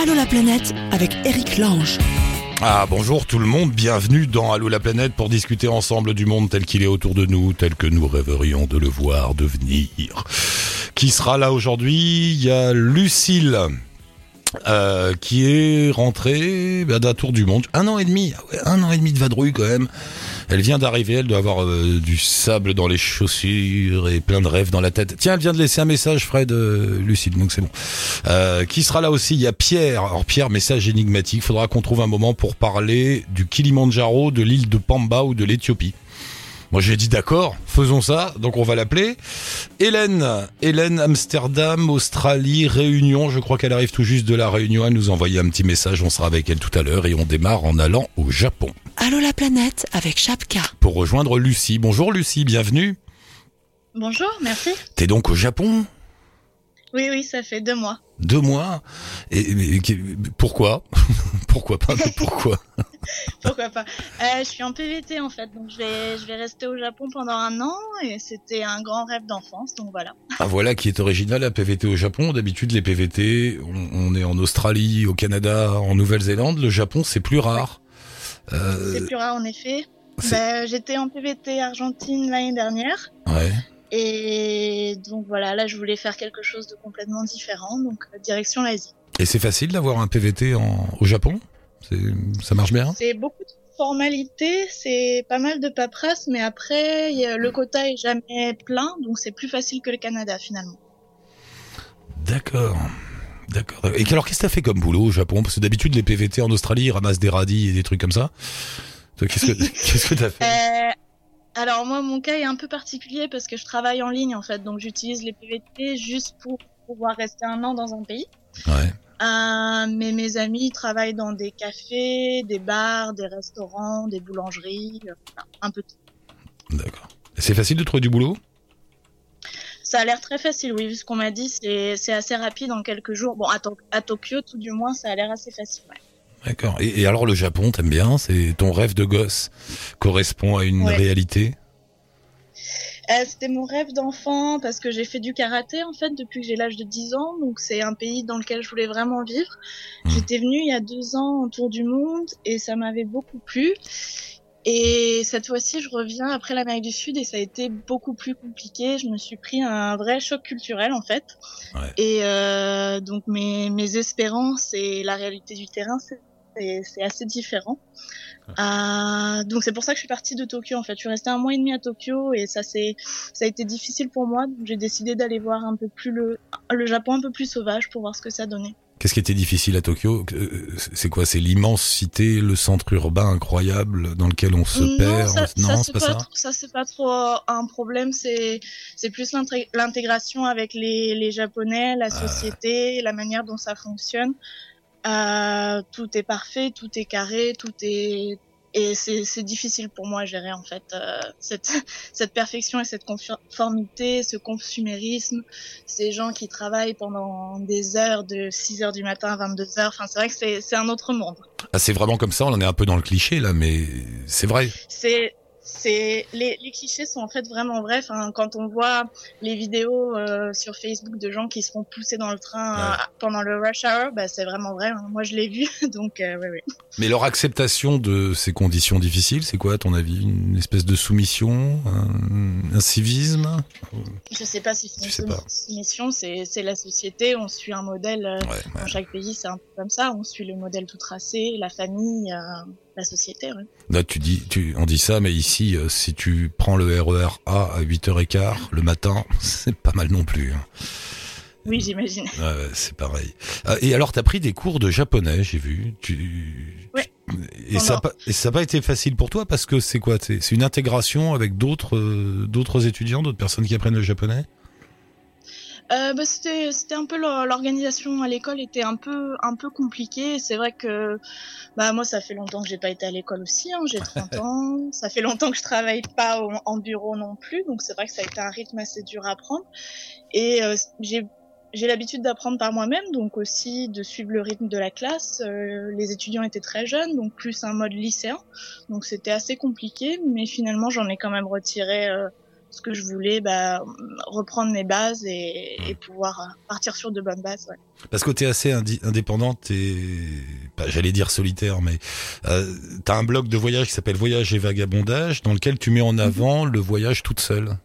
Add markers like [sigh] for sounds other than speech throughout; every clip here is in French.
Allô la planète avec Eric Lange. Ah bonjour tout le monde, bienvenue dans Allô la planète pour discuter ensemble du monde tel qu'il est autour de nous, tel que nous rêverions de le voir devenir. Qui sera là aujourd'hui? Il y a Lucille. Euh, qui est rentrée bah, d'un tour du monde. Un an et demi, ah un an et demi de vadrouille quand même. Elle vient d'arriver, elle doit avoir euh, du sable dans les chaussures et plein de rêves dans la tête. Tiens, elle vient de laisser un message, Fred, euh, Lucille, donc c'est bon. Euh, qui sera là aussi? Il y a Pierre. Alors Pierre, message énigmatique. Faudra qu'on trouve un moment pour parler du Kilimandjaro, de l'île de Pamba ou de l'Éthiopie. Moi j'ai dit d'accord, faisons ça, donc on va l'appeler. Hélène, Hélène, Amsterdam, Australie, Réunion, je crois qu'elle arrive tout juste de la Réunion, elle nous a envoyé un petit message, on sera avec elle tout à l'heure et on démarre en allant au Japon. Allô la planète avec Chapka. Pour rejoindre Lucie. Bonjour Lucie, bienvenue. Bonjour, merci. T'es donc au Japon? Oui, oui, ça fait deux mois. Deux mois et, Pourquoi [laughs] Pourquoi pas Pourquoi [laughs] Pourquoi pas Euh, Je suis en PVT en fait, donc je vais, je vais rester au Japon pendant un an et c'était un grand rêve d'enfance, donc voilà. Ah voilà qui est original la PVT au Japon. D'habitude les PVT, on, on est en Australie, au Canada, en Nouvelle-Zélande. Le Japon c'est plus rare. Euh, C'est plus rare en effet. Bah, J'étais en PVT Argentine l'année dernière ouais. Et donc voilà, là je voulais faire quelque chose de complètement différent, donc euh, direction l'Asie. Et c'est facile d'avoir un PVT en, au Japon? Ça marche bien? C'est beaucoup de formalités, c'est pas mal de paperasse, mais après le quota est jamais plein, donc c'est plus facile que le Canada finalement. D'accord. D'accord. Et alors qu'est-ce que t'as fait comme boulot au Japon? Parce que d'habitude les PVT en Australie ils ramassent des radis et des trucs comme ça. Qu'est-ce que [laughs] qu'est-ce que t'as fait? Euh, alors moi, mon cas est un peu particulier parce que je travaille en ligne en fait, donc j'utilise les PVT juste pour pouvoir rester un an dans un pays. Ouais. Euh, mais mes amis travaillent dans des cafés, des bars, des restaurants, des boulangeries, euh, un peu tout. D'accord. C'est facile de trouver du boulot? Ça a l'air très facile, oui, vu ce qu'on m'a dit, c'est c'est assez rapide en quelques jours. Bon, à, To- à Tokyo, tout du moins, ça a l'air assez facile. ouais. D'accord. Et, et alors le Japon, t'aimes bien? C'est ton rêve de gosse correspond à une Ouais. réalité? Euh, C'était mon rêve d'enfant parce que j'ai fait du karaté en fait depuis que j'ai l'âge de 10 ans, donc c'est un pays dans lequel je voulais vraiment vivre. Mhm. J'étais venue il y a deux ans en tour du monde et ça m'avait beaucoup plu. Et cette fois-ci, je reviens après l'Amérique du Sud et ça a été beaucoup plus compliqué. Je me suis pris un vrai choc culturel en fait. Ouais. Et euh, donc mes, mes espérances et la réalité du terrain, c'est c'est- assez différent. Euh, donc c'est pour ça que je suis partie de Tokyo en fait. Je suis restée un mois et demi à Tokyo et ça c'est ça a été difficile pour moi. J'ai décidé d'aller voir un peu plus le le Japon un peu plus sauvage pour voir ce que ça donnait. Qu'est-ce qui était difficile à Tokyo? Euh, C'est quoi? C'est l'immensité, le centre urbain incroyable dans lequel on se perd? ça, Non, ça, c'est pas pas, ça? trop- ça c'est pas trop un problème. C'est c'est plus l'intégration avec les les japonais, la société, la manière dont ça fonctionne. Euh, tout est parfait, tout est carré, tout est et c'est c'est difficile pour moi à gérer en fait euh, cette [laughs] cette perfection et cette conformité, ce consumérisme, ces gens qui travaillent pendant des heures de 6 heures du matin à 22 heures. Enfin c'est vrai que c'est c'est un autre monde. Ah, c'est vraiment comme ça. On en est un peu dans le cliché là, mais c'est vrai. c'est c'est les, les clichés sont en fait vraiment vrais. Enfin, quand on voit les vidéos euh, sur Facebook de gens qui se font pousser dans le train Ouais. euh, pendant le rush hour, bah, c'est vraiment vrai. hein. Moi, je l'ai vu, [laughs] donc euh, ouais, ouais. Mais leur acceptation de ces conditions difficiles, c'est quoi à ton avis? Une espèce de soumission, un, un civisme? Je sais pas si c'est une pas. mission, c'est la société. On suit un modèle. Dans chaque pays, c'est un peu comme ça. On suit le modèle tout tracé, la famille, la société. Ouais. Là, tu dis, tu, on dit ça, mais ici, euh, si tu prends le RER A à 8h15 le matin, [laughs] c'est pas mal non plus. hein. Oui, j'imagine. C'est pareil. Ah, et alors, t'as pris des cours de japonais, j'ai vu. Tu... Ouais. Et ça, a et ça n'a pas été facile pour toi parce que c'est quoi C'est c'est une intégration avec d'autres euh, d'autres étudiants, d'autres personnes qui apprennent le japonais? Euh, bah, c'était c'était un peu l'or- l'organisation à l'école était un peu un peu compliquée. C'est vrai que bah moi ça fait longtemps que j'ai pas été à l'école aussi. Hein, j'ai [laughs] 30 ans. Ça fait longtemps que je travaille pas au- en bureau non plus. Donc c'est vrai que ça a été un rythme assez dur à prendre. Et euh, j'ai j'ai l'habitude d'apprendre par moi-même, donc aussi de suivre le rythme de la classe. Euh, les étudiants étaient très jeunes, donc plus un mode lycéen, donc c'était assez compliqué, mais finalement j'en ai quand même retiré euh, ce que je voulais, bah, reprendre mes bases et, et pouvoir euh, partir sur de bonnes bases. Ouais. Parce que t'es assez indi- indépendante et pas, j'allais dire solitaire, mais euh, t'as un blog de voyage qui s'appelle Voyage et Vagabondage, dans lequel tu mets en avant le voyage toute seule.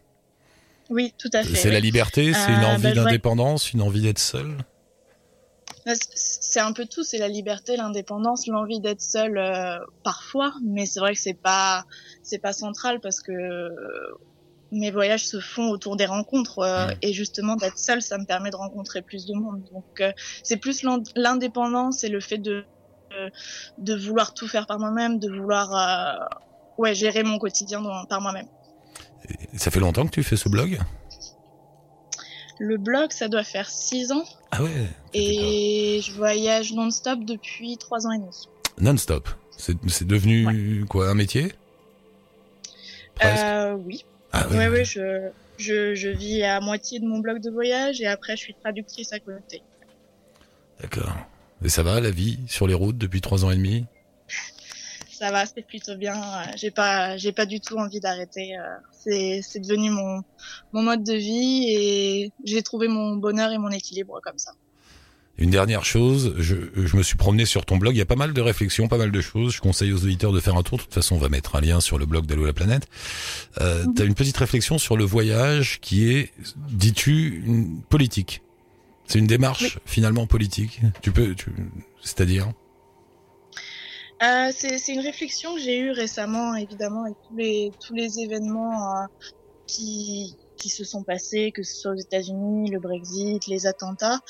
Oui, tout à fait. C'est oui. la liberté, c'est une Euh, envie bah, d'indépendance, une envie d'être seule. Bah, C'est un peu tout, c'est la liberté, l'indépendance, l'envie d'être seul euh, parfois, mais c'est vrai que c'est pas c'est pas central parce que mes voyages se font autour des rencontres euh, Ouais. et justement d'être seul, ça me permet de rencontrer plus de monde. Donc euh, c'est plus l'in- l'indépendance et le fait de de- de vouloir tout faire par moi-même, de vouloir euh, ouais gérer mon quotidien dans- par moi-même. Ça fait longtemps que tu fais ce blog? Le blog, ça doit faire six ans Ah ouais. et je voyage non-stop depuis trois ans et demi. Non-stop. C'est devenu quoi un métier? Euh, oui. Ah Ouais, ouais, je, je, je vis à moitié de mon blog de voyage et après je suis traductrice à côté. D'accord. Et ça va la vie sur les routes depuis trois ans et demi? Ça va, c'est plutôt bien. J'ai pas, j'ai pas du tout envie d'arrêter. euh, C'est, c'est devenu mon, mon mode de vie et j'ai trouvé mon bonheur et mon équilibre comme ça. Une dernière chose, je, je me suis promené sur ton blog, il y a pas mal de réflexions, pas mal de choses. Je conseille aux auditeurs de faire un tour. De toute façon, on va mettre un lien sur le blog d'Allo la planète. Euh, Mhm. T'as une petite réflexion sur le voyage qui est, dis-tu, une politique? C'est une démarche Oui. finalement politique. Tu peux, tu, c'est-à-dire? Euh, c'est, c'est une réflexion que j'ai eue récemment, évidemment, avec tous les, tous les événements euh, qui, qui se sont passés, que ce soit aux États-Unis, le Brexit, les attentats.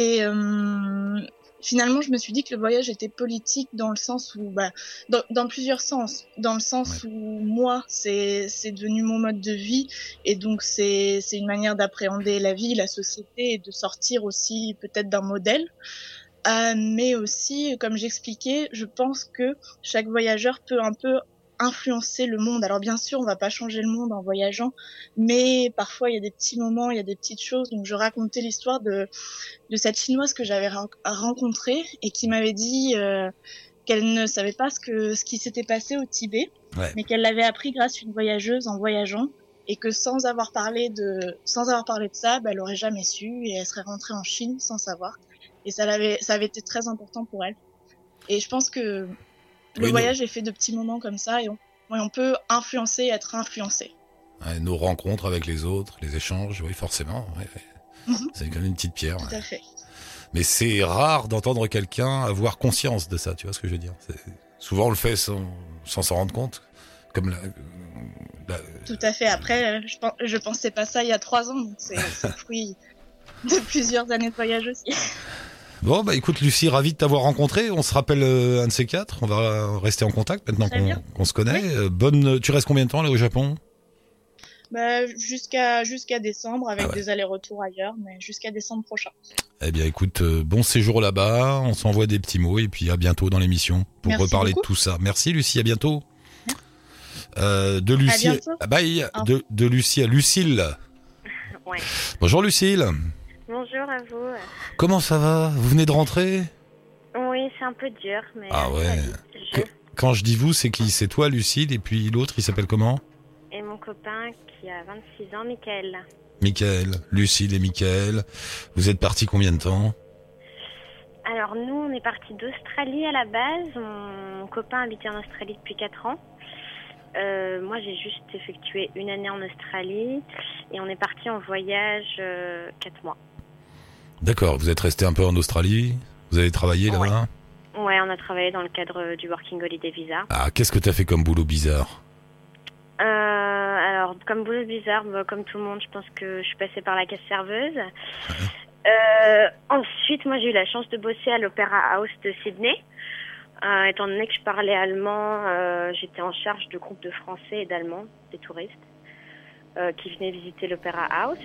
Et euh, finalement, je me suis dit que le voyage était politique dans le sens où, bah, dans, dans plusieurs sens, dans le sens où moi, c'est, devenu mon mode de vie, et donc c'est, c'est une manière d'appréhender la vie, la société, et de sortir aussi peut-être d'un modèle. Euh, mais aussi, comme j'expliquais, je pense que chaque voyageur peut un peu influencer le monde. Alors bien sûr, on va pas changer le monde en voyageant, mais parfois il y a des petits moments, il y a des petites choses. Donc je racontais l'histoire de de cette chinoise que j'avais ren- rencontrée et qui m'avait dit euh, qu'elle ne savait pas ce que ce qui s'était passé au Tibet, Ouais. mais qu'elle l'avait appris grâce à une voyageuse en voyageant et que sans avoir parlé de sans avoir parlé de ça, bah, elle aurait jamais su et elle serait rentrée en Chine sans savoir. Et ça l'avait ça avait été très important pour elle. Et je pense que le Oui, nous- voyage est fait de petits moments comme ça et on, peut influencer, être influencé. Ouais, nos rencontres avec les autres, les échanges, oui, forcément. ouais, ouais. Mhm. C'est comme une petite pierre. Tout à fait. Mais c'est rare d'entendre quelqu'un avoir conscience de ça, tu vois ce que je veux dire Souvent on le fait sans sans s'en rendre compte. Comme la, la- Tout à fait. Après, je, je pensais pas ça il y a trois ans, c'est le fruit de plusieurs années de voyage aussi. Bon, bah écoute Lucie, ravi de t'avoir rencontré. On se rappelle euh, un de ces quatre. On va rester en contact maintenant qu'on se connaît. Euh, bonne. Tu restes combien de temps là au Japon? Bah, jusqu'à jusqu'à décembre avec Ah ouais. des allers-retours ailleurs, mais jusqu'à décembre prochain. Eh bien, écoute, euh, bon séjour là-bas. On s'envoie des petits mots et puis à bientôt dans l'émission pour Merci reparler beaucoup. de tout ça. Merci Lucie, à bientôt. Euh, de Lucie, bientôt. ah, bye. De, de Lucie à Lucille. Ouais. Bonjour Lucille. Bonjour à vous. Comment ça va? Vous venez de rentrer? Oui, c'est un peu dur, mais. Ah ouais. Je Quand je dis vous, c'est qui? C'est toi Lucille et puis l'autre, il s'appelle comment? Et mon copain qui a 26 ans, Michael. Michael. Lucille et Michael. Vous êtes partis combien de temps? Alors, nous, on est partis d'Australie à la base. Mon copain habitait en Australie depuis 4 ans. Euh, moi, j'ai juste effectué une année en Australie et on est parti en voyage 4 mois. D'accord, vous êtes resté un peu en Australie Vous avez travaillé là-bas Ouais, on a travaillé dans le cadre du Working Holiday Visa. Ah, qu'est-ce que t'as fait comme boulot bizarre Euh, alors, comme boulot bizarre, bah, comme tout le monde, je pense que je suis passée par la caisse serveuse. Euh, ensuite, moi, j'ai eu la chance de bosser à l'Opéra House de Sydney. Euh, étant donné que je parlais allemand, j'étais en charge de groupes de Français et d'Allemands, des touristes, qui venaient visiter l'Opéra House.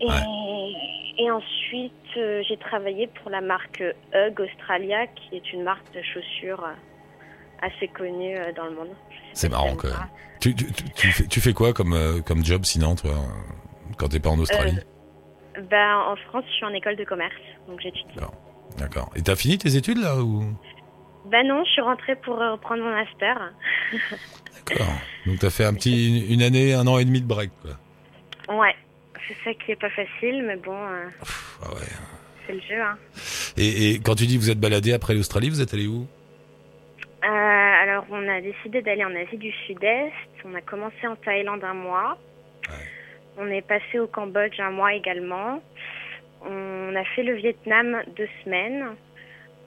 Et, et ensuite, euh, j'ai travaillé pour la marque Hug Australia, qui est une marque de chaussures euh, assez connue euh, dans le monde. C'est marrant. Tu, tu, fais, tu fais quoi comme, euh, comme job sinon, toi, quand t'es pas en Australie? Ben, en France, je suis en école de commerce, donc j'étudie. D'accord. Et t'as fini tes études là ou? Ben non, je suis rentrée pour reprendre mon master. D'accord. [laughs] Donc t'as fait un petit une année, un an et demi de break, quoi. Ouais, c'est ça qui est pas facile, mais bon, euh, ah ouais. c'est le jeu. Hein. Et, et quand tu dis vous êtes baladé après l'Australie, vous êtes allé où? Euh, alors, on a décidé d'aller en Asie du Sud-Est. On a commencé en Thaïlande un mois. On est passé au Cambodge un mois également. On a fait le Vietnam deux semaines,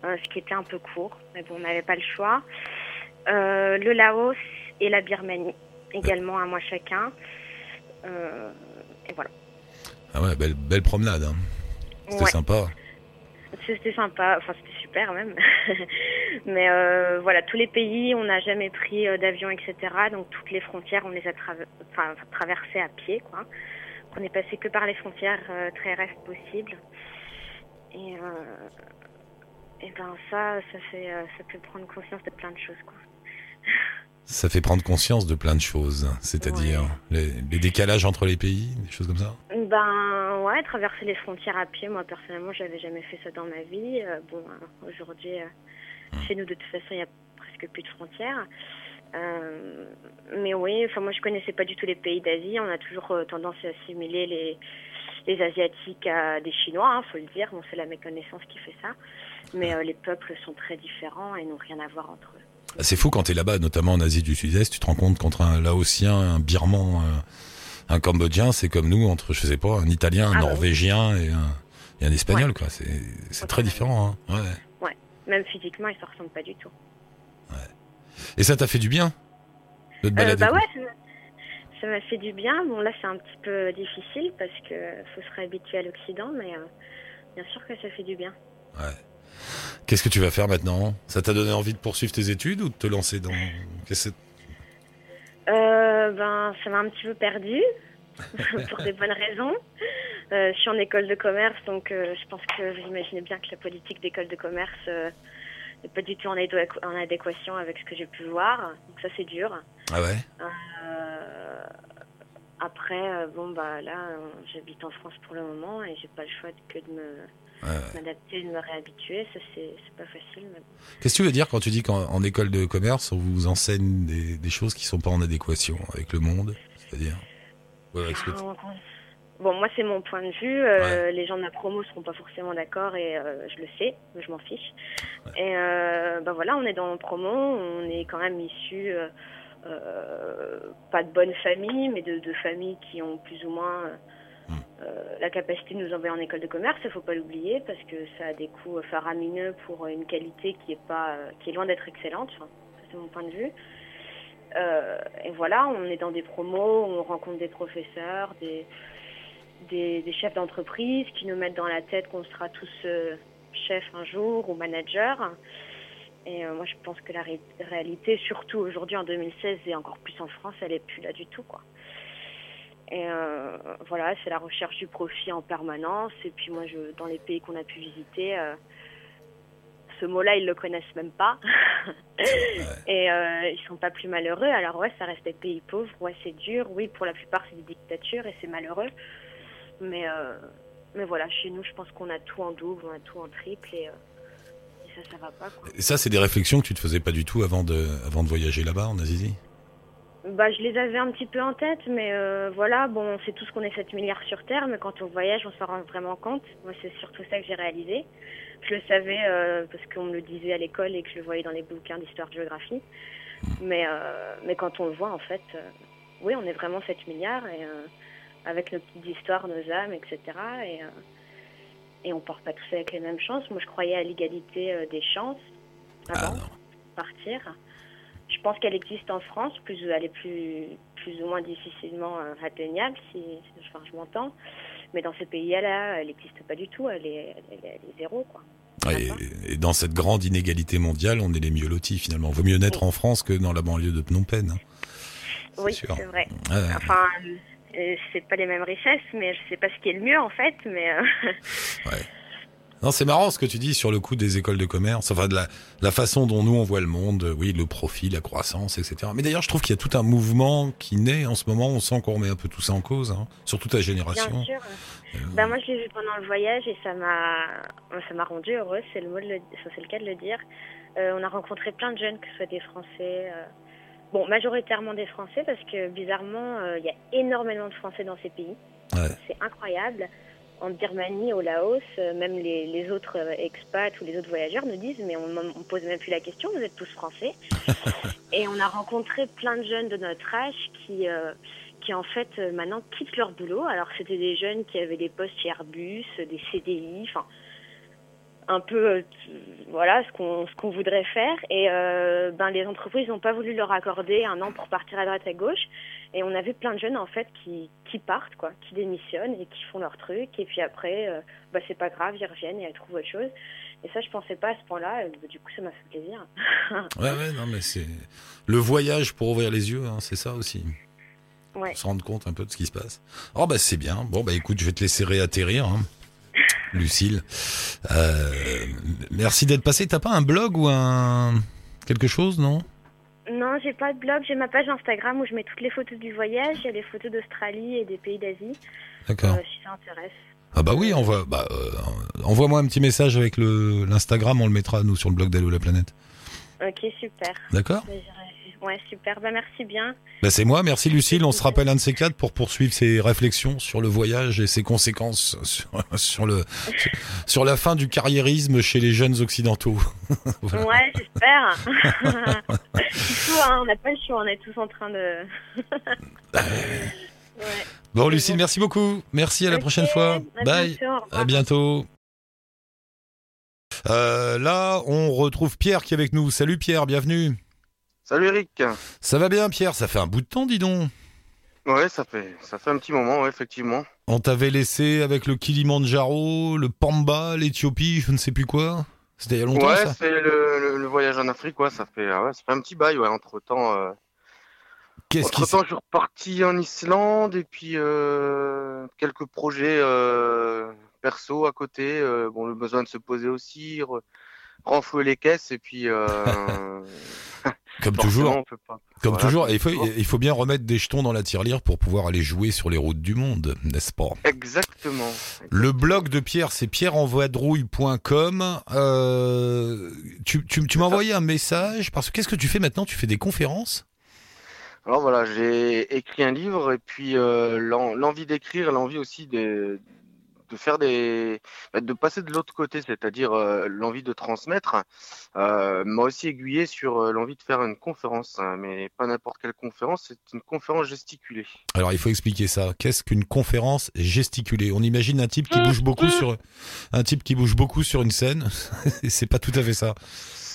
euh, ce qui était un peu court, mais bon, on n'avait pas le choix. Le Laos et la Birmanie, également un mois chacun. Euh. Ah ouais, belle, belle promenade. Hein. C'était Ouais. sympa. C'était sympa, enfin c'était super même. [laughs] Mais euh, voilà, tous les pays, on n'a jamais pris euh, d'avion, etc. Donc toutes les frontières, on les a enfin, traversées à pied, quoi. On n'est passé que par les frontières euh, terrestres possibles. Et, euh, et ben ça, ça fait, ça peut prendre conscience de plein de choses, quoi. [laughs] Ça fait prendre conscience de plein de choses, c'est-à-dire les, les décalages entre les pays, des choses comme ça. Ben ouais, traverser les frontières à pied, moi personnellement, j'avais jamais fait ça dans ma vie. Euh, bon, euh, aujourd'hui, euh, chez nous de toute façon, il y a presque plus de frontières. Euh, mais oui, enfin moi je connaissais pas du tout les pays d'Asie. On a toujours euh, tendance à assimiler les les asiatiques à des Chinois, hein, faut le dire. Bon, c'est la méconnaissance qui fait ça. Mais euh, les peuples sont très différents et n'ont rien à voir entre eux. C'est fou quand t'es là-bas, notamment en Asie du Sud-Est, tu te rends compte qu'entre un Laotien, un Birman, un, un Cambodgien, c'est comme nous entre, je sais pas, un Italien, un Ah ouais. Norvégien et un, et un Espagnol, quoi. C'est très différent, hein. Ouais. Même physiquement, ils se ressemblent pas du tout. Et ça t'a fait du bien de te Euh, balader bah ouais, ça m'a- fait du bien. Bon, là, c'est un petit peu difficile parce que faut se réhabituer à l'Occident, mais euh, bien sûr que ça fait du bien. Qu'est-ce que tu vas faire maintenant? Ça t'a donné envie de poursuivre tes études ou de te lancer dans... Euh, ben, ça m'a un petit peu perdue [laughs] pour des bonnes raisons. Euh, je suis en école de commerce, donc euh, je pense que vous imaginez bien que la politique d'école de commerce n'est pas du tout en, adéqu- en adéquation avec ce que j'ai pu voir. Donc ça, c'est dur. Ah ouais? Après, bon bah là, j'habite en France pour le moment et j'ai pas le choix que de me Ouais, m'adapter, de me réhabituer. Ça c'est pas facile. Mais... Qu'est-ce que tu veux dire quand tu dis qu'en en école de commerce, on vous enseigne des, des choses qui sont pas en adéquation avec le monde C'est-à-dire? Ouais, avec ce que tu- Bon, moi c'est mon point de vue. Euh, Les gens de la promo seront pas forcément d'accord et euh, je le sais, mais je m'en fiche. Et euh, ben voilà, on est dans promo, on est quand même issus pas de bonnes familles, mais de, de familles qui ont plus ou moins euh, euh, la capacité de nous envoyer en école de commerce. Il faut pas l'oublier parce que ça a des coûts faramineux pour une qualité qui est pas, euh, qui est loin d'être excellente. C'est mon point de vue. Euh, et voilà, on est dans des promos, on rencontre des professeurs, des, chefs d'entreprise qui nous mettent dans la tête qu'on sera tous euh, chefs un jour ou managers. Et euh, moi, je pense que la ré- réalité, surtout aujourd'hui en 2016 et encore plus en France, elle est plus là du tout, quoi. Et euh, voilà, c'est la recherche du profit en permanence. Et puis moi, je, dans les pays qu'on a pu visiter, euh, ce mot-là, ils le connaissent même pas. [laughs] Et euh, ils sont pas plus malheureux. Alors ouais, ça reste des pays pauvres. Ouais, c'est dur. Oui, pour la plupart, c'est des dictatures et c'est malheureux. Mais euh, mais voilà, chez nous, je pense qu'on a tout en double, on a tout en triple et, et ça, ça va pas. Quoi. Et ça, c'est des réflexions que tu te faisais pas du tout avant de, avant de voyager là-bas en Asie? Bah, je les avais un petit peu en tête, mais euh, voilà, bon, on sait tous qu'on est 7 milliards sur Terre, mais quand on voyage, on s'en rend vraiment compte. Moi, c'est surtout ça que j'ai réalisé. Je le savais euh, parce qu'on me le disait à l'école et que je le voyais dans les bouquins d'histoire-géographie. Mais, euh, mais quand on le voit, en fait, euh, oui, on est vraiment 7 milliards, et avec nos petites histoires, nos âmes, etc. Et, et on porte pas tous avec les mêmes chances. Moi, je croyais à l'égalité des chances Ah avant non. de partir. Je pense qu'elle existe en France, plus elle est plus, plus ou moins difficilement euh, atteignable, si, enfin, je m'entends. Mais dans ces pays-là, elle n'existe pas du tout, elle est, elle est- elle est zéro, quoi. Et, et dans cette grande inégalité mondiale, on est les mieux lotis finalement. Vaut mieux naître en France que dans la banlieue de Phnom Penh. hein. Oui, c'est vrai. Enfin, euh, c'est pas les mêmes richesses, mais je sais pas ce qui est le mieux en fait, mais euh, [laughs] Non, c'est marrant ce que tu dis sur le coup des écoles de commerce, enfin de la, la façon dont nous on voit le monde, euh, oui, le profit, la croissance, etc. Mais d'ailleurs, je trouve qu'il y a tout un mouvement qui naît en ce moment. On sent qu'on remet un peu tout ça en cause, hein, surtout ta génération. bien sûr. Ben, moi, je l'ai vu pendant le voyage et ça m'a, ça m'a rendu heureuse. C'est le mot, le... c'est le cas de le dire. Euh, on a rencontré plein de jeunes, que ce soit des Français, euh, bon, majoritairement des Français, parce que bizarrement, euh, il y a énormément de Français dans ces pays. Ouais. C'est incroyable. En Birmanie, au Laos, euh, même les, les autres euh, expats ou les autres voyageurs nous disent, mais on ne pose même plus la question, vous êtes tous Français. [laughs] Et on a rencontré plein de jeunes de notre âge qui, euh, qui en fait, maintenant quittent leur boulot. Alors, c'était des jeunes qui avaient des postes chez Airbus, des CDI, enfin, un peu, euh, voilà, ce qu'on ce qu'on voudrait faire. Et euh, ben, les entreprises n'ont pas voulu leur accorder un an pour partir à droite à gauche. Et on avait plein de jeunes, en fait, qui, qui partent, quoi, qui démissionnent et qui font leur truc. Et puis après, euh, bah, c'est pas grave, ils reviennent et elles trouvent autre chose. Et ça, je pensais pas à ce point-là. et, bah, du coup, ça m'a fait plaisir. [laughs] Ouais, ouais, non, mais c'est le voyage pour ouvrir les yeux, hein, c'est ça aussi. Ouais. Se rendre compte un peu de ce qui se passe. Oh, bah, c'est bien. Bon, bah, écoute, je vais te laisser réatterrir, hein. [laughs] Lucille. Euh, merci d'être passé. T'as pas un blog ou un. quelque chose, non? Non, j'ai pas de blog, j'ai ma page Instagram où je mets toutes les photos du voyage, il y a les photos d'Australie et des pays d'Asie, D'accord. euh, si ça intéresse. Ah, bah oui, envoie, bah, euh, envoie-moi un petit message avec le, l'Instagram, on le mettra, nous, sur le blog d'Allo la planète. Ok, super. D'accord Bah, Ouais, super. Bah, merci bien. Bah c'est moi, merci Lucille. On se rappelle un de ces quatre pour poursuivre ses réflexions sur le voyage et ses conséquences sur, [laughs] sur le sur, sur la fin du carriérisme chez les jeunes occidentaux. [laughs] Voilà. Ouais, j'espère. [laughs] Faut, hein, on n'a pas le choix, on est tous en train de. ouais. Bon Lucille, merci beaucoup. Merci à la prochaine fois. à Bye. bientôt. À bientôt. Euh, là, on retrouve Pierre qui est avec nous. Salut Pierre, bienvenue. Salut Eric. Ça va bien Pierre? Ça fait un bout de temps, dis donc. Ouais, ça fait ça fait un petit moment, ouais, effectivement. On t'avait laissé avec le Kilimandjaro, le Pamba, l'Éthiopie, je ne sais plus quoi. C'était il y a longtemps ouais, ça c'est le, le- le voyage en Afrique, ouais, ça fait ah ouais, ça fait un petit bail, ouais. Entre temps, Qu'est-ce qui entre temps, je suis reparti en Islande et puis euh, quelques projets euh, perso à côté. euh, bon, le besoin de se poser aussi, re- renflouer les caisses et puis. [laughs] Comme forcément, toujours, on peut pas. comme Voilà, toujours, comme il faut, il faut bien remettre des jetons dans la tirelire pour pouvoir aller jouer sur les routes du monde, n'est-ce pas? Exactement. Le blog de Pierre, c'est pierreenvoidrouille.com. Euh, tu tu, tu m'as envoyé un message parce que qu'est-ce que tu fais maintenant? Tu fais des conférences? Alors voilà, j'ai écrit un livre et puis euh, l'en- l'envie d'écrire, l'envie aussi de, de faire des, bah, de passer de l'autre côté, c'est-à-dire euh, l'envie de transmettre, euh, m'a aussi aiguillé sur euh, l'envie de faire une conférence, hein, mais pas n'importe quelle conférence, c'est une conférence gesticulée. Alors il faut expliquer ça. Qu'est-ce qu'une conférence gesticulée? On imagine un type qui bouge beaucoup sur un type qui bouge beaucoup sur une scène. [laughs] c'est pas tout à fait ça.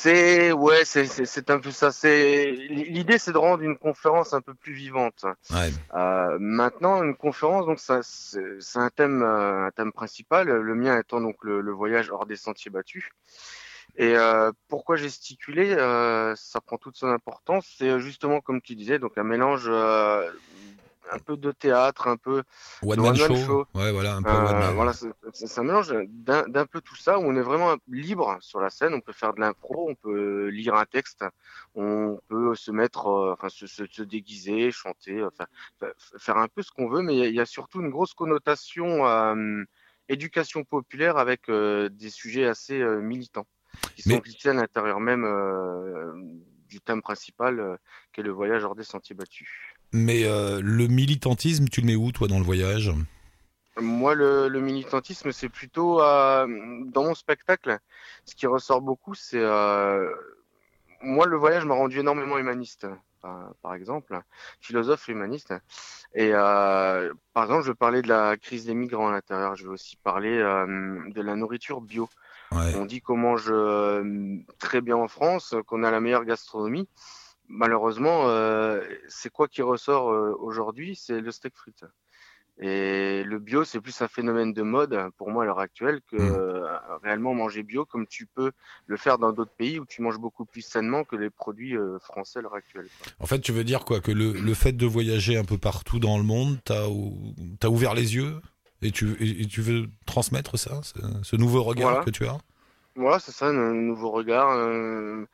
C'est ouais, c'est un peu ça. C'est l'idée, c'est de rendre une conférence un peu plus vivante. Ouais. Euh, maintenant, une conférence, donc ça, c'est un thème, euh, un thème principal. Le mien étant donc le, le voyage hors des sentiers battus. Et euh, pourquoi gesticuler euh, Ça prend toute son importance. C'est justement comme tu disais, donc un mélange un peu de théâtre, un peu One Le man one show. man show. Ouais, voilà, un peu euh, man. voilà, c'est un mélange d'un peu tout ça où on est vraiment libre sur la scène. On peut faire de l'impro, on peut lire un texte, on peut se mettre, euh, enfin se, se, se déguiser, chanter, enfin fa- faire un peu ce qu'on veut. Mais il y a- il y, a surtout une grosse connotation euh, éducation populaire avec euh, des sujets assez euh, militants qui Mais- sont glissés à l'intérieur même euh, du thème principal euh, qui est le voyage hors des sentiers battus. Mais euh, le militantisme, tu le mets où toi dans le voyage? Moi, le, le militantisme, c'est plutôt euh, dans mon spectacle. Ce qui ressort beaucoup, c'est euh, moi le voyage m'a rendu énormément humaniste, par, exemple, philosophe humaniste. Et par exemple, je parler de la crise des migrants à l'intérieur. Je vais aussi parler de la nourriture bio. Ouais. On dit qu'on mange très bien en France, qu'on a la meilleure gastronomie. Malheureusement, euh, c'est quoi qui ressort euh, aujourd'hui? C'est le steak frites. Et le bio, c'est plus un phénomène de mode pour moi à l'heure actuelle que Mm. euh, réellement manger bio comme tu peux le faire dans d'autres pays où tu manges beaucoup plus sainement que les produits français à l'heure actuelle. quoi. En fait, tu veux dire quoi? Que le, le fait de voyager un peu partout dans le monde t'a ou- t'a ouvert les yeux? Et tu, et, et tu veux transmettre ça, ce, ce nouveau regard Voilà. que tu as? Voilà, c'est ça, un nouveau regard, un,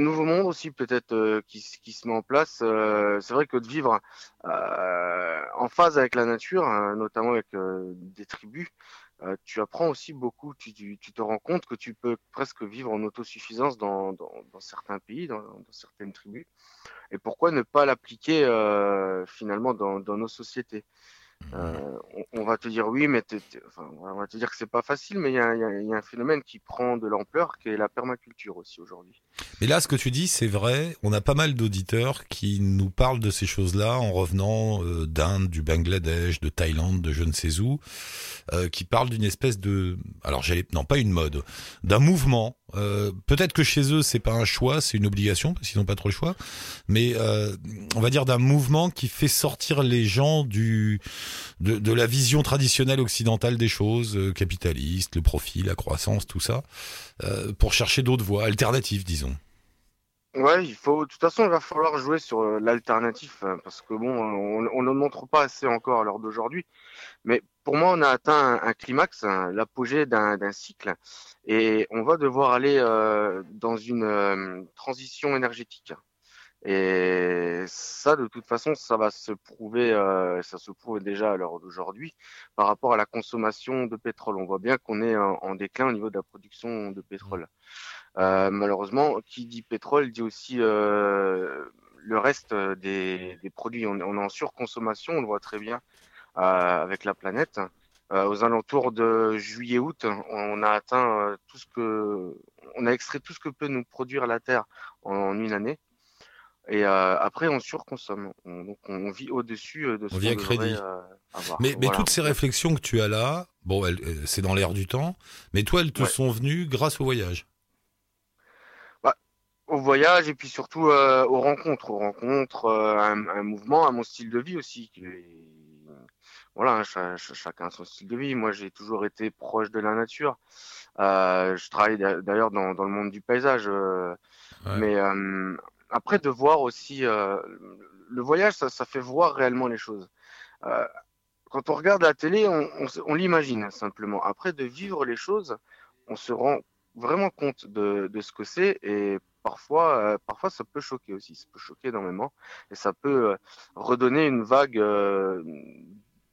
nouveau monde aussi peut-être euh, qui, qui se met en place. Euh, c'est vrai que de vivre euh, en phase avec la nature, hein, notamment avec euh, des tribus, euh, tu apprends aussi beaucoup. Tu, tu, te rends compte que tu peux presque vivre en autosuffisance dans, dans, dans certains pays, dans, dans certaines tribus. Et pourquoi ne pas l'appliquer euh, finalement dans nos sociétés? Euh, on, on va te dire oui, mais t'es- enfin, on va te dire que c'est pas facile, mais il y y y a un phénomène qui prend de l'ampleur, qui est la permaculture aussi aujourd'hui. Mais là, ce que tu dis, c'est vrai. On a pas mal d'auditeurs qui nous parlent de ces choses-là en revenant euh, d'Inde, du Bangladesh, de Thaïlande, de je ne sais où, euh, qui parlent d'une espèce de, alors j'allais, non pas une mode, d'un mouvement. Euh, Peut-être que chez eux, c'est pas un choix, c'est une obligation parce qu'ils n'ont pas trop le choix. Mais euh, on va dire d'un mouvement qui fait sortir les gens du de, la vision traditionnelle occidentale des choses, euh, capitaliste, le profit, la croissance, tout ça, pour chercher d'autres voies alternatives, disons. Ouais, il faut. De toute façon, il va falloir jouer sur l'alternatif, hein, parce que bon, on, on ne montre pas assez encore à l'heure d'aujourd'hui. Mais pour moi, on a atteint un, climax, l'apogée d'un cycle, et on va devoir aller euh, dans une euh, transition énergétique. Et ça, de toute façon, ça va se prouver, euh, ça se prouve déjà à l'heure d'aujourd'hui par rapport à la consommation de pétrole. On voit bien qu'on est en, déclin au niveau de la production de pétrole. Malheureusement, qui dit pétrole dit aussi le reste des, produits. On, est en surconsommation, on le voit très bien avec la planète. Euh, aux alentours de juillet-août, on a atteint euh, tout ce que, on a extrait tout ce que peut nous produire la Terre en une année. Et euh, après, on surconsomme. On, donc, on vit au-dessus euh, de ce On vit à qu'on devrait, crédit. euh, avoir. Mais, mais Voilà. toutes ces réflexions que tu as là, bon, euh, c'est dans l'air du temps, mais toi, elles te Ouais. sont venues grâce au voyage. au voyage et puis surtout euh, aux rencontres, aux rencontres, euh, un, un mouvement, à mon style de vie aussi. qui est- Voilà, hein, cha- cha- chacun a son style de vie. Moi, j'ai toujours été proche de la nature. Euh, je travaille d'a- d'ailleurs dans, dans le monde du paysage. euh, Ouais. Mais euh, après, de voir aussi le voyage, ça, ça fait voir réellement les choses. Quand on regarde la télé, on, on, se- on l'imagine simplement. Après, de vivre les choses, on se rend vraiment compte de, de ce que c'est et parfois, euh, parfois ça peut choquer aussi, ça peut choquer énormément et ça peut euh, redonner une vague, euh,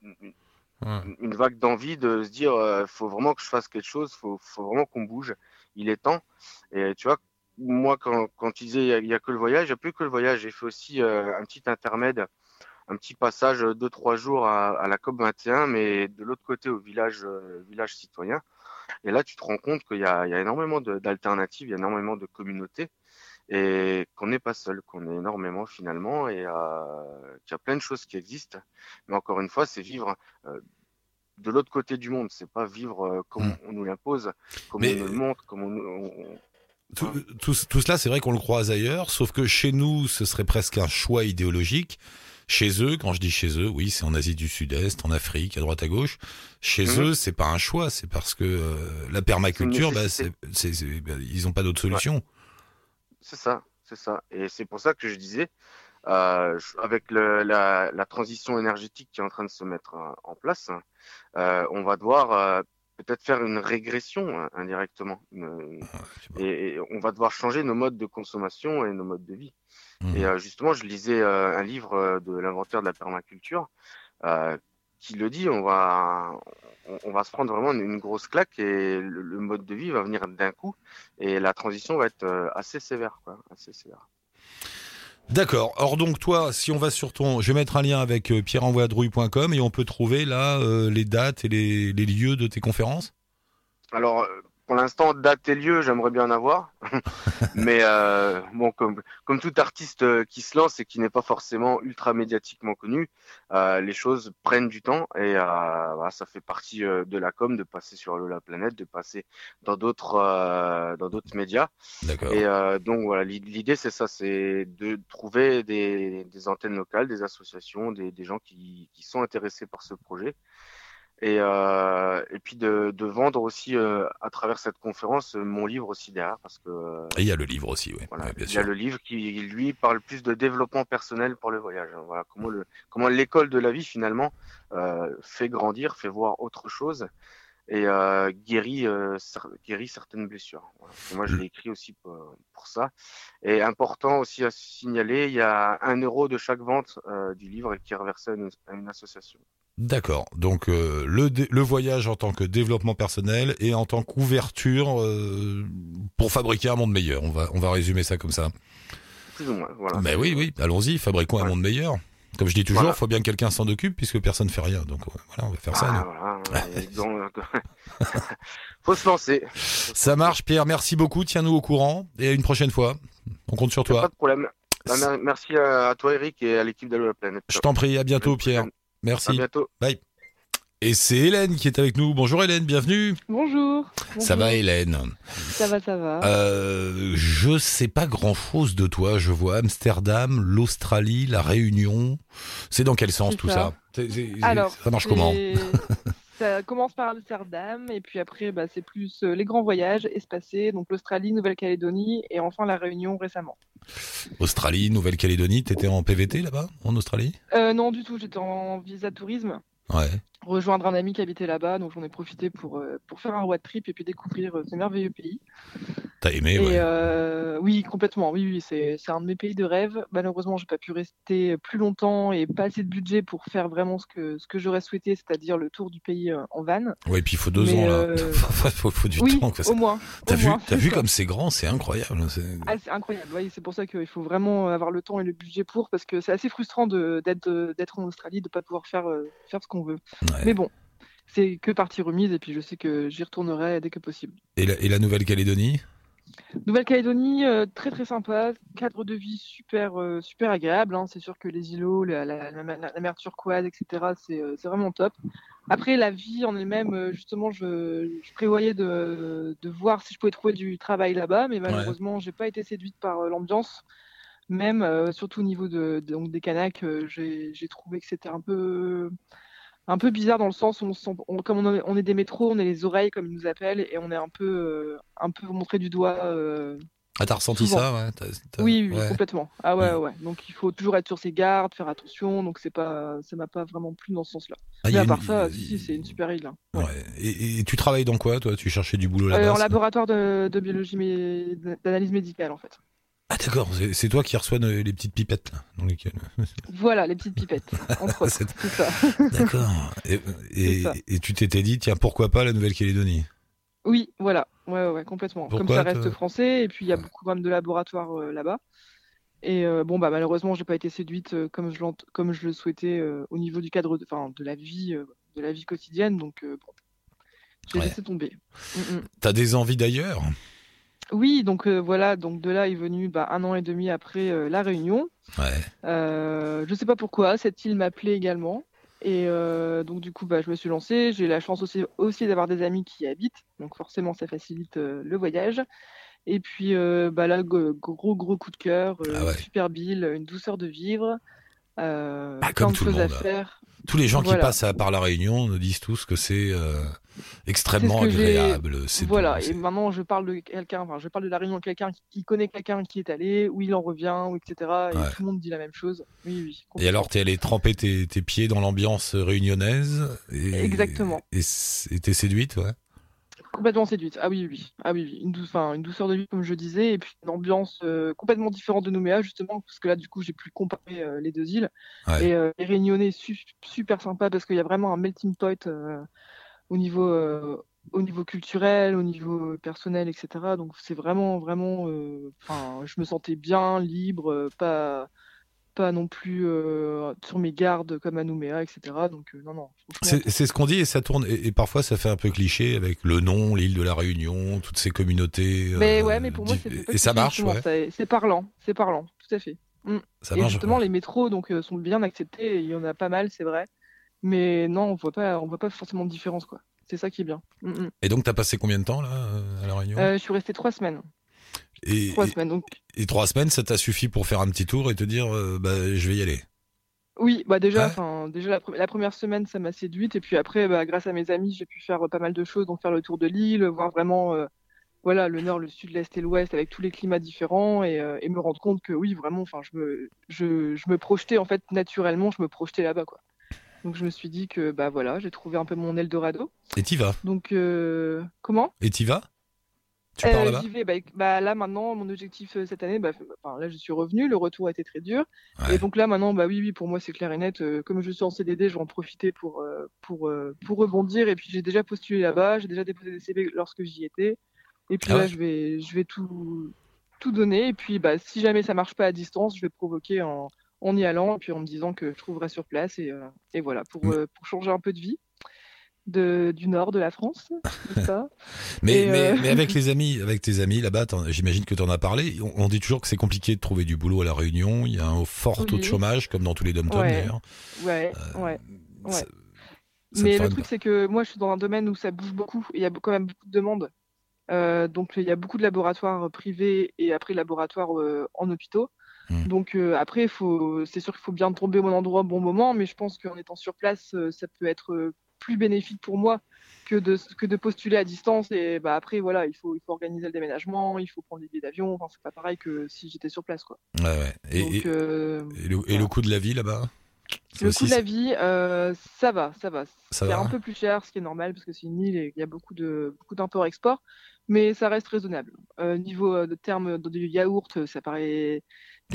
Ouais. une vague d'envie de se dire, euh, faut vraiment que je fasse quelque chose, faut, faut vraiment qu'on bouge, il est temps. Et tu vois, moi quand, quand tu disais il y a- que le voyage, il n'y a plus que le voyage, j'ai fait aussi euh, un petit intermède, un petit passage de deux trois jours à, la COP 21, mais de l'autre côté au village, euh, village citoyen. Et là, tu te rends compte qu'il y y a énormément d'alternatives, il y a énormément de communautés, et qu'on n'est pas seul, qu'on est énormément finalement, et euh, qu'il y a plein de choses qui existent. Mais encore une fois, c'est vivre euh, de l'autre côté du monde, c'est pas vivre euh, comme Mm. on nous l'impose, comme Mais- on nous le montre, comme on, nous- on- Tout, tout, tout cela, c'est vrai qu'on le croise ailleurs, sauf que chez nous, ce serait presque un choix idéologique. Chez eux, quand je dis chez eux, oui, c'est en Asie du Sud-Est, en Afrique, à droite à gauche. Chez Mhm. eux, c'est pas un choix, c'est parce que euh, la permaculture, bah, c'est, c'est- bah, ils ont pas d'autre solution. C'est ça, c'est ça. Et c'est pour ça que je disais, euh, avec le, la, la transition énergétique qui est en train de se mettre euh, en place, euh, on va devoir euh, peut-être faire une régression hein, indirectement. Une- et, et on va devoir changer nos modes de consommation et nos modes de vie. Mhm. Et euh, justement, je lisais un livre de l'inventeur de la permaculture qui le dit, on va, on, on va se prendre vraiment une, une grosse claque et le, le mode de vie va venir d'un coup et la transition va être euh, assez sévère, quoi, assez sévère. D'accord. Or donc toi, si on va sur ton, je vais mettre un lien avec euh, pierreenvoyadrouille.com et on peut trouver là euh, les dates et les, les lieux de tes conférences? Alors, pour l'instant, date et lieu, j'aimerais bien en avoir. [laughs] Mais euh, bon, comme, comme tout artiste euh, qui se lance et qui n'est pas forcément ultra médiatiquement connu, euh, les choses prennent du temps et euh, voilà, ça fait partie euh, de la com de passer sur la planète, de passer dans d'autres euh, dans d'autres médias. Et euh, donc voilà, l'i- l'idée c'est ça, c'est de trouver des, des antennes locales, des associations, des, des gens qui, qui sont intéressés par ce projet. Et, euh, et puis de, de vendre aussi euh, à travers cette conférence euh, mon livre aussi derrière parce que euh, il y a le livre aussi, oui. voilà, Ouais, bien il y a sûr. le livre qui lui parle plus de développement personnel pour le voyage. Voilà comment le comment l'école de la vie finalement euh, fait grandir, fait voir autre chose et euh, guérit, euh, guérit certaines blessures. Voilà. Moi, je Mm. l'ai écrit aussi pour, pour ça. Et important aussi à signaler, il y a un euro de chaque vente euh, du livre qui est reversé à une, à une association. D'accord. Donc euh, le, voyage en tant que développement personnel et en tant qu'ouverture euh, pour fabriquer un monde meilleur. On va on va résumer ça comme ça. Plus ou moins, voilà. Mais oui oui, allons-y, fabriquons un monde meilleur. Comme je dis toujours, Voilà. faut bien que quelqu'un s'en occupe puisque personne fait rien. Donc euh, voilà, on va faire ça. Ah, voilà, donc, [laughs] faut se lancer. Ça marche, Pierre. Merci beaucoup. Tiens-nous au courant et à une prochaine fois. On compte sur Pas toi. de problème. Bah, mer- merci à, toi, Eric, et à l'équipe d'Allo la planète. Je t'en prie. À bientôt, Pierre. À Merci. bientôt. Et c'est Hélène qui est avec nous. Bonjour Hélène, bienvenue. Bonjour. Ça va Hélène Ça va, ça va. euh, Je sais pas grand chose de toi. Je vois Amsterdam, l'Australie, la Réunion. C'est dans quel sens tout ça. Alors, Ça marche comment? Ça commence par Amsterdam et puis après, bah, c'est plus euh, les grands voyages espacés, donc l'Australie, Nouvelle-Calédonie et enfin la Réunion récemment. Australie, Nouvelle-Calédonie, t'étais en PVT là-bas, en Australie? Euh, non, du tout, j'étais en visa tourisme, Ouais. rejoindre un ami qui habitait là-bas, donc j'en ai profité pour, euh, pour faire un road trip et puis découvrir euh, ce merveilleux pays. T'as aimé, Et ouais. euh, oui, complètement. Oui, oui, c'est un de mes pays de rêve. Malheureusement, j'ai pas pu rester plus longtemps et pas assez de budget pour faire vraiment ce que ce que j'aurais souhaité, c'est-à-dire le tour du pays en van. Ouais, puis il faut deux mais, ans là. euh, [laughs] faut, faut- faut du oui, temps. quoi. au moins. T'as vu, moins, vu comme c'est grand, c'est incroyable. c'est- [laughs] Ah, incroyable. Oui, c'est pour ça qu'il faut vraiment avoir le temps et le budget pour, parce que c'est assez frustrant d'être en Australie, de pas pouvoir faire faire ce qu'on veut. Ouais. Mais bon, c'est que partie remise et puis je sais que j'y retournerai dès que possible. Et la, et la Nouvelle-Calédonie? Nouvelle-Calédonie, euh, très très sympa, cadre de vie super euh, super agréable. hein. C'est sûr que les îlots, la, la, la, la- la mer turquoise, etc. C'est euh, c'est vraiment top. Après la vie en elle-même, justement, je, je prévoyais de, de voir si je pouvais trouver du travail là-bas, mais malheureusement, j'ai pas été séduite par l'ambiance. Même surtout au niveau de, de- donc des Kanaks, j'ai trouvé que c'était un peu un peu bizarre dans le sens où on, se sent- on- comme on est, on est des métros, on est les oreilles comme ils nous appellent et on est un peu euh, un peu montré du doigt. euh, Ah, t'as ressenti Souvent. ça ouais, oui, oui, ouais. complètement. Ah ouais, Ouais. ouais. Donc il faut toujours être sur ses gardes, faire attention. Donc c'est pas, ça m'a pas vraiment plu dans ce sens-là. Ah, Mais à une- part ça, si, c'est une super île. hein. Ouais. Et, et tu travailles dans quoi, toi? Tu cherchais du boulot Euh, là-bas? En laboratoire de, de biologie, d'analyse médicale en fait. Ah, d'accord, c'est toi qui reçois nos- les petites pipettes là, dans lesquelles- [laughs] Voilà, les petites pipettes, entre [laughs] autres. C'est- C'est ça. [laughs] D'accord. Et, tu t'étais dit, tiens, pourquoi pas la Nouvelle-Calédonie? Oui, voilà. Ouais, ouais, complètement. Comme ça te- reste français, et puis il y a beaucoup quand même de laboratoires euh, là-bas. Et euh, bon, bah malheureusement, j'ai pas été séduite euh, comme je comme je le souhaitais euh, au niveau du cadre, de, la vie, euh, de la vie quotidienne. Donc euh, bon, j'ai Ouais. laissé tomber. Mm, mm. T'as des envies d'ailleurs? Oui, donc euh, voilà, donc de là est venu bah, un an et demi après euh, la Réunion. Ouais. Euh, je sais pas pourquoi, cette île m'appelait également. Et donc du coup, bah, je me suis lancée. J'ai la chance aussi, aussi d'avoir des amis qui y habitent, donc forcément ça facilite le voyage. Et puis bah, là, gros gros coup de cœur, Ah ouais. super ville, une douceur de vivre, euh, Ah, plein comme tout le choses à monde. faire. Tous les gens qui passent à, par la Réunion nous disent tous que c'est euh, extrêmement ce agréable. Voilà, et maintenant je parle de quelqu'un, enfin je parle de la Réunion de quelqu'un qui, connaît quelqu'un qui est allé, où il en revient, ou etc. Et Ouais. tout le monde dit la même chose. Oui, oui. Et alors, t'es allé tremper tes, tes pieds dans l'ambiance réunionnaise et, Exactement. Et t'es séduite, ouais. Complètement séduite. Ah oui, oui. Ah oui, oui. Une, douceur de vie, comme je disais, et puis une ambiance euh, complètement différente de Nouméa, justement, parce que là, du coup, j'ai pu comparer euh, les deux îles. Ouais. Et euh, les Réunionnais, su- super sympa, parce qu'il y a vraiment un melting pot euh, au niveau. au niveau culturel, au niveau personnel, etc. Donc c'est vraiment, vraiment, enfin, je me sentais bien, libre, pas, pas non plus euh, sur mes gardes comme à Nouméa, etc. Donc euh, non, non. C'est ce qu'on dit et ça tourne. Et, et parfois, ça fait un peu cliché avec le nom, l'île de la Réunion, toutes ces communautés. Mais euh, ouais, mais pour moi, c'est Et ça marche, ouais. c'est- parlant, c'est parlant, tout à fait. Ça et marche. justement, ouais. les métros donc sont bien acceptés. Il y en a pas mal, c'est vrai. Mais non, on voit pas, on voit pas forcément de différence, quoi. C'est ça qui est bien. Mm, mm. Et donc, t'as passé combien de temps là à la Réunion? Euh, je suis restée trois semaines. Et, Trois semaines. Donc et trois semaines, ça t'a suffi pour faire un petit tour et te dire, euh, bah, je vais y aller. oui, bah déjà, Ouais. déjà la, pre- la première semaine, ça m'a séduite. Et puis après, bah, grâce à mes amis, j'ai pu faire euh, pas mal de choses, donc faire le tour de l'île, voir vraiment. euh, voilà, le nord, le sud, l'est et l'ouest avec tous les climats différents et, euh, et me rendre compte que oui, vraiment, enfin, je me, je, je me projetais en fait naturellement, je me projetais là-bas, quoi. Donc je me suis dit que bah voilà, j'ai trouvé un peu mon Eldorado. Et t'y vas? Donc comment? Et t'y vas? Tu Euh, J'y vais. Bah, bah, là maintenant, mon objectif euh, cette année, bah, enfin, là je suis revenu, le retour a été très dur. Ouais. Et donc là maintenant, bah oui, oui, pour moi c'est clair et net. euh, comme je suis en CDD, je vais en profiter pour euh, pour pour rebondir. Et puis j'ai déjà postulé là-bas, j'ai déjà déposé des CV lorsque j'y étais. Et puis Ah là, je vais je vais tout tout donner. Et puis bah si jamais ça marche pas à distance, je vais provoquer en en y allant et puis en me disant que je trouverai sur place et et voilà pour Mm. pour changer un peu de vie de du nord de la France, [laughs] mais, euh, mais avec les [laughs] amis, avec tes amis là-bas, j'imagine que tu en as parlé. On, on dit toujours que c'est compliqué de trouver du boulot à la Réunion. Il y a un fort taux de chômage, comme dans tous les dom Ouais. d'ailleurs. Ouais. Euh, Ouais. ça Mais le truc, c'est que moi, je suis dans un domaine où ça bouge beaucoup. Il y a quand même beaucoup de demandes. Euh, donc, il y a beaucoup de laboratoires privés et après laboratoires euh, en hôpitaux. Hmm. Donc, euh, après, c'est sûr qu'il faut bien tomber au bon endroit au bon moment. Mais je pense qu'en étant sur place, euh, ça peut être plus bénéfique pour moi que de, que de postuler à distance. Et bah, après, voilà, il faut, il faut organiser le déménagement, il faut prendre les billets d'avion. Enfin, c'est pas pareil que si j'étais sur place. Quoi. Ouais. Et, Donc, et- euh, et le, et voilà. le coût de la vie là-bas? Le aussi- coût de la vie, euh, ça va, ça va. Ça c'est va un peu plus cher, ce qui est normal parce que c'est une île et il y a beaucoup de beaucoup d'import-export, mais ça reste raisonnable. Euh, niveau euh, de termes de, yaourt, ça paraît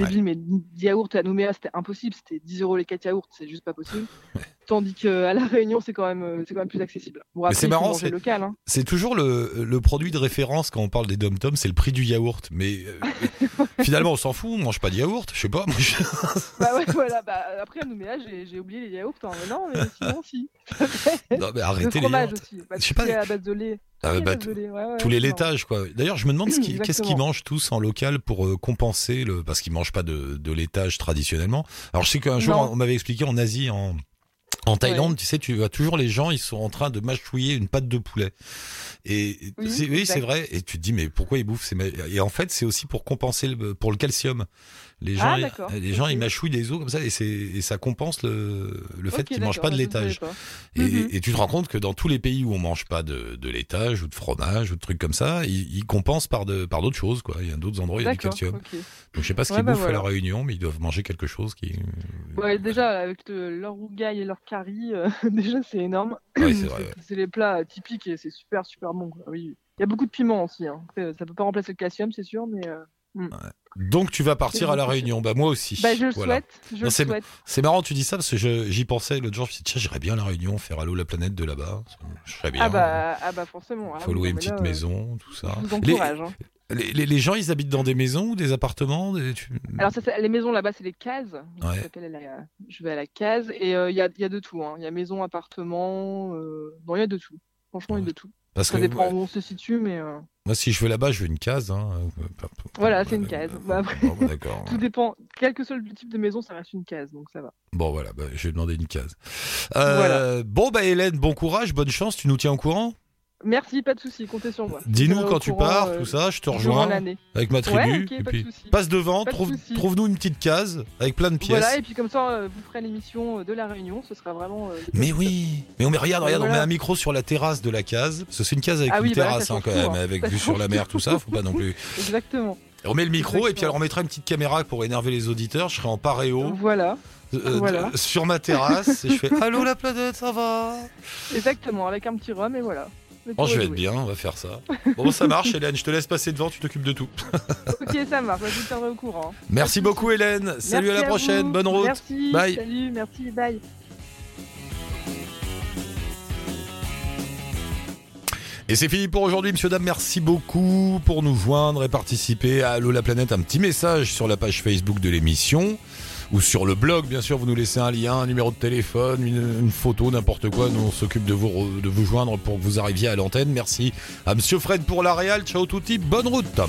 débile, mais yaourt à Nouméa c'était impossible, c'était 10 euros les 4 yaourts, c'est juste pas possible. [laughs] Tandis qu'à la Réunion c'est quand même euh, quand même plus accessible. Bon, après, c'est marrant, c'est- local. Hein. C'est toujours le, le produit de référence quand on parle des dom-toms, c'est le prix du yaourt. Mais euh, [laughs] finalement, on s'en fout, on mange pas de yaourt, je sais pas. je- [laughs] bah ouais, voilà. Bah, après à Nouméa j'ai oublié les yaourts, hein, mais non, mais sinon si. Non, mais Le arrêtez les fromage yaourts. aussi. Bah, Je sais pas. à base de lait. Ah, bah, ouais, ouais, Tous les laitages, quoi. D'ailleurs, je me demande [clears throat] qu'est-ce qu'ils mangent tous en local pour euh, compenser le, parce qu'ils mangent pas de, de laitage traditionnellement. Alors, je sais qu'un jour, Non. on m'avait expliqué en Asie, en, en Thaïlande, tu sais, tu vois toujours les gens, ils sont en train de mâchouiller une pâte de poulet. Et Oui, c'est- oui, vrai. Et tu te dis, mais pourquoi ils bouffent ces Et en fait, c'est aussi pour compenser le, pour le calcium. Les gens, Ah, ils- d'accord. les gens, ils mâchouillent des os comme ça, et, ça compense le, le fait qu'ils mangent d'accord, pas de ne laitage. Et, Mhm. et tu te rends compte que dans tous les pays où on mange pas de, de laitage ou de fromage ou de trucs comme ça, ils, ils compensent par d'autres choses quoi. Il y a d'autres endroits où il y a du calcium. Donc je sais pas ce Ouais, qu'ils bah, bouffent à la. Réunion, mais ils doivent manger quelque chose qui. Ouais, déjà, avec le- leur rougail et leur curry, euh, [laughs] déjà, c'est énorme. Ouais, c'est ouais. Les plats typiques et c'est super, super bon. quoi. Oui. Il y a beaucoup de piment aussi. Hein. Ça peut pas remplacer le calcium, c'est sûr, mais euh, Donc tu vas partir à la Réunion. Bah moi aussi. bah, je le Voilà. souhaite. C'est- marrant tu dis ça parce que j'y pensais l'autre jour. Je me suis dit tiens j'irais bien à la Réunion faire allô la planète de là-bas. Je serais bien. Ah bah, ah bah forcément. Ah Faut louer une petite là, maison, tout ça. Je vous Les, hein. les, les- les gens ils habitent dans des maisons ou des appartements des- Alors, ça, les maisons là-bas, c'est les cases. Donc, Ouais. ça s'appelle la- Je vais à la case et euh, il y, a, il y a de tout. hein. Il y a maison, appartement. Euh... Non, il y a de tout. Franchement, il y a de tout. Parce Ça que dépend ouais, où on se situe, mais euh, moi si je veux là-bas je veux une case. Hein. Voilà, c'est une case. bah, après- bon, bah, D'accord. tout dépend. Quel que soit le type de maison, ça reste une case, donc ça va. Bon voilà, bah, je vais demander une case. Euh, Bon bah Hélène, bon courage, bonne chance, tu nous tiens au courant? Merci, pas de souci, comptez sur moi. Dis-nous Euh, quand tu courant, pars, euh, tout ça, je te rejoins avec ma tribu. Ouais, et pas puis de passe devant, Pas de trouve, trouve-nous une petite case avec plein de pièces. Voilà, et puis comme ça, euh, vous ferez l'émission de la Réunion, ce sera vraiment. euh, Mais oui, mais on met regarde, regarde, on met un micro sur la terrasse de la case, parce que c'est une case avec Ah une bah terrasse hein, quand tout, même, hein. avec Ça vue sur la mer, tout ça, faut pas non plus. [laughs] Exactement. On met le micro et puis alors on mettra une petite caméra pour énerver les auditeurs. Je serai en paréo Voilà, euh, voilà. de- sur ma terrasse et je fais [laughs] Allô la planète, ça va? Exactement, avec un petit rhum, et voilà. Le Oh, je vais être bien, on va faire ça. Bon, ça marche, Hélène, je te laisse passer devant, tu t'occupes de tout. [laughs] Ok, ça marche, moi, je vous tiendrai au courant. Merci beaucoup, Hélène. Salut Merci à la prochaine, vous. bonne route. Merci, Bye. salut, merci, bye. Et c'est fini pour aujourd'hui, monsieur, dame. Merci beaucoup pour nous joindre et participer à Allô la planète. Un petit message sur la page Facebook de l'émission ou sur le blog, bien sûr. Vous nous laissez un lien, un numéro de téléphone, une, photo, n'importe quoi. Nous, on s'occupe de vous, de vous joindre pour que vous arriviez à l'antenne. Merci à monsieur Fred pour la réal. Ciao touti, bonne route.